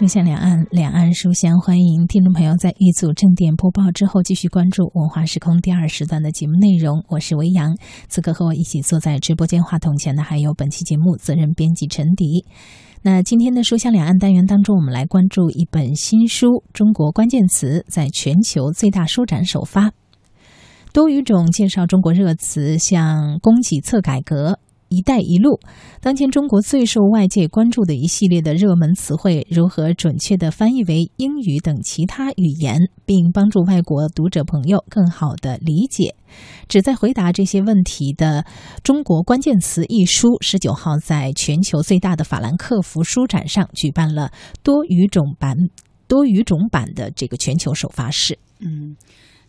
书香两岸，两岸书香，欢迎听众朋友在一组正点播报之后，继续关注文化时空第二时段的节目内容。我是维扬，此刻和我一起坐在直播间话筒前的还有本期节目责任编辑陈迪。那今天的书香两岸单元当中，我们来关注一本新书《中国关键词》在全球最大书展首发，多语种介绍中国热词，像供给侧改革。“一带一路”，当前中国最受外界关注的一系列的热门词汇，如何准确的翻译为英语等其他语言，并帮助外国读者朋友更好的理解？旨在回答这些问题的《中国关键词》一书，十九号在全球最大的法兰克福书展上举办了多语种版、多语种版的这个全球首发式。嗯。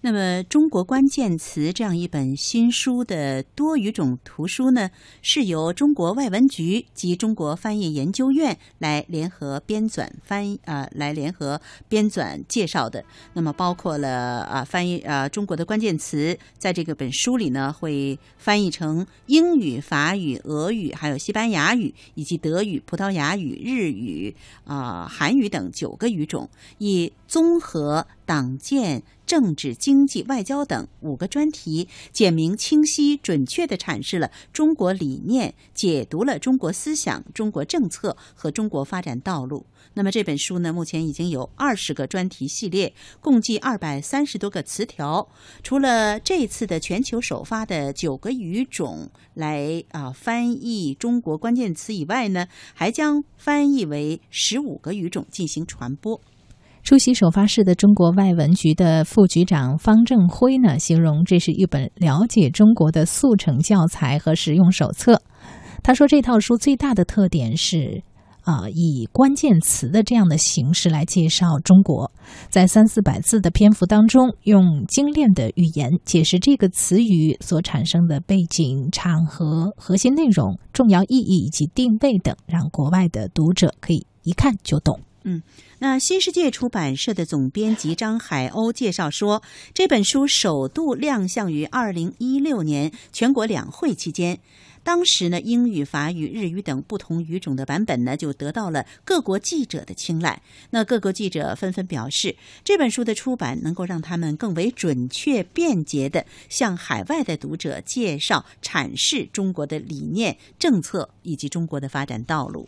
那么，《中国关键词》这样一本新书的多语种图书呢，是由中国外文局及中国翻译研究院来联合编纂翻译啊，来联合编纂介绍的。那么，包括了啊翻译啊中国的关键词，在这个本书里呢，会翻译成英语、法语、俄语，还有西班牙语，以及德语、葡萄牙语、日语啊、韩语等九个语种，以综合。党建、政治、经济、外交等五个专题，简明清晰、准确地阐释了中国理念，解读了中国思想、中国政策和中国发展道路。那么这本书呢，目前已经有二十个专题系列，共计二百三十多个词条。除了这次的全球首发的九个语种来啊翻译中国关键词以外呢，还将翻译为十五个语种进行传播。出席首发式的中国外文局的副局长方正辉呢，形容这是一本了解中国的速成教材和实用手册。他说，这套书最大的特点是，啊，以关键词的这样的形式来介绍中国，在三四百字的篇幅当中，用精炼的语言解释这个词语所产生的背景、场合、核心内容、重要意义以及定位等，让国外的读者可以一看就懂。嗯，那新世界出版社的总编辑张海鸥介绍说，这本书首度亮相于二零一六年全国两会期间，当时呢，英语、法语、日语等不同语种的版本呢，就得到了各国记者的青睐。那各国记者纷纷表示，这本书的出版能够让他们更为准确、便捷的向海外的读者介绍、阐释中国的理念、政策以及中国的发展道路。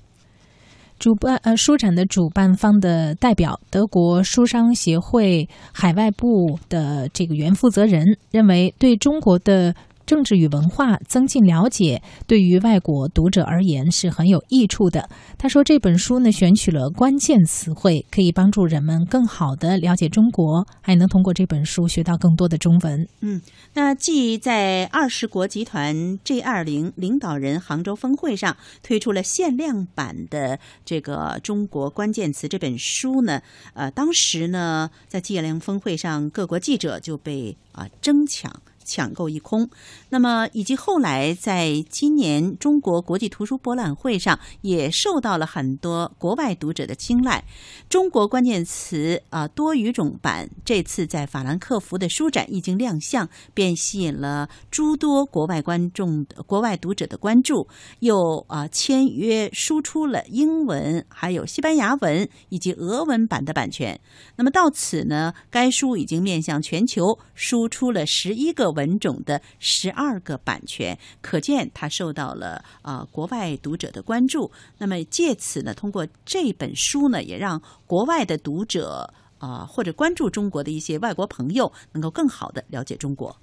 主办呃书展的主办方的代表德国书商协会海外部的这个原负责人认为，对中国的。政治与文化增进了解，对于外国读者而言是很有益处的。他说，这本书呢选取了关键词汇，可以帮助人们更好的了解中国，还能通过这本书学到更多的中文。嗯，那继在二十国集团 G 二零领导人杭州峰会上推出了限量版的这个中国关键词这本书呢，呃，当时呢在 G 二零峰会上，各国记者就被啊争抢。抢购一空，那么以及后来在今年中国国际图书博览会上，也受到了很多国外读者的青睐。中国关键词啊多语种版这次在法兰克福的书展一经亮相，便吸引了诸多国外观众、国外读者的关注，又啊签约输出了英文、还有西班牙文以及俄文版的版权。那么到此呢，该书已经面向全球输出了十一个。文种的十二个版权，可见他受到了啊国外读者的关注。那么借此呢，通过这本书呢，也让国外的读者啊或者关注中国的一些外国朋友，能够更好的了解中国。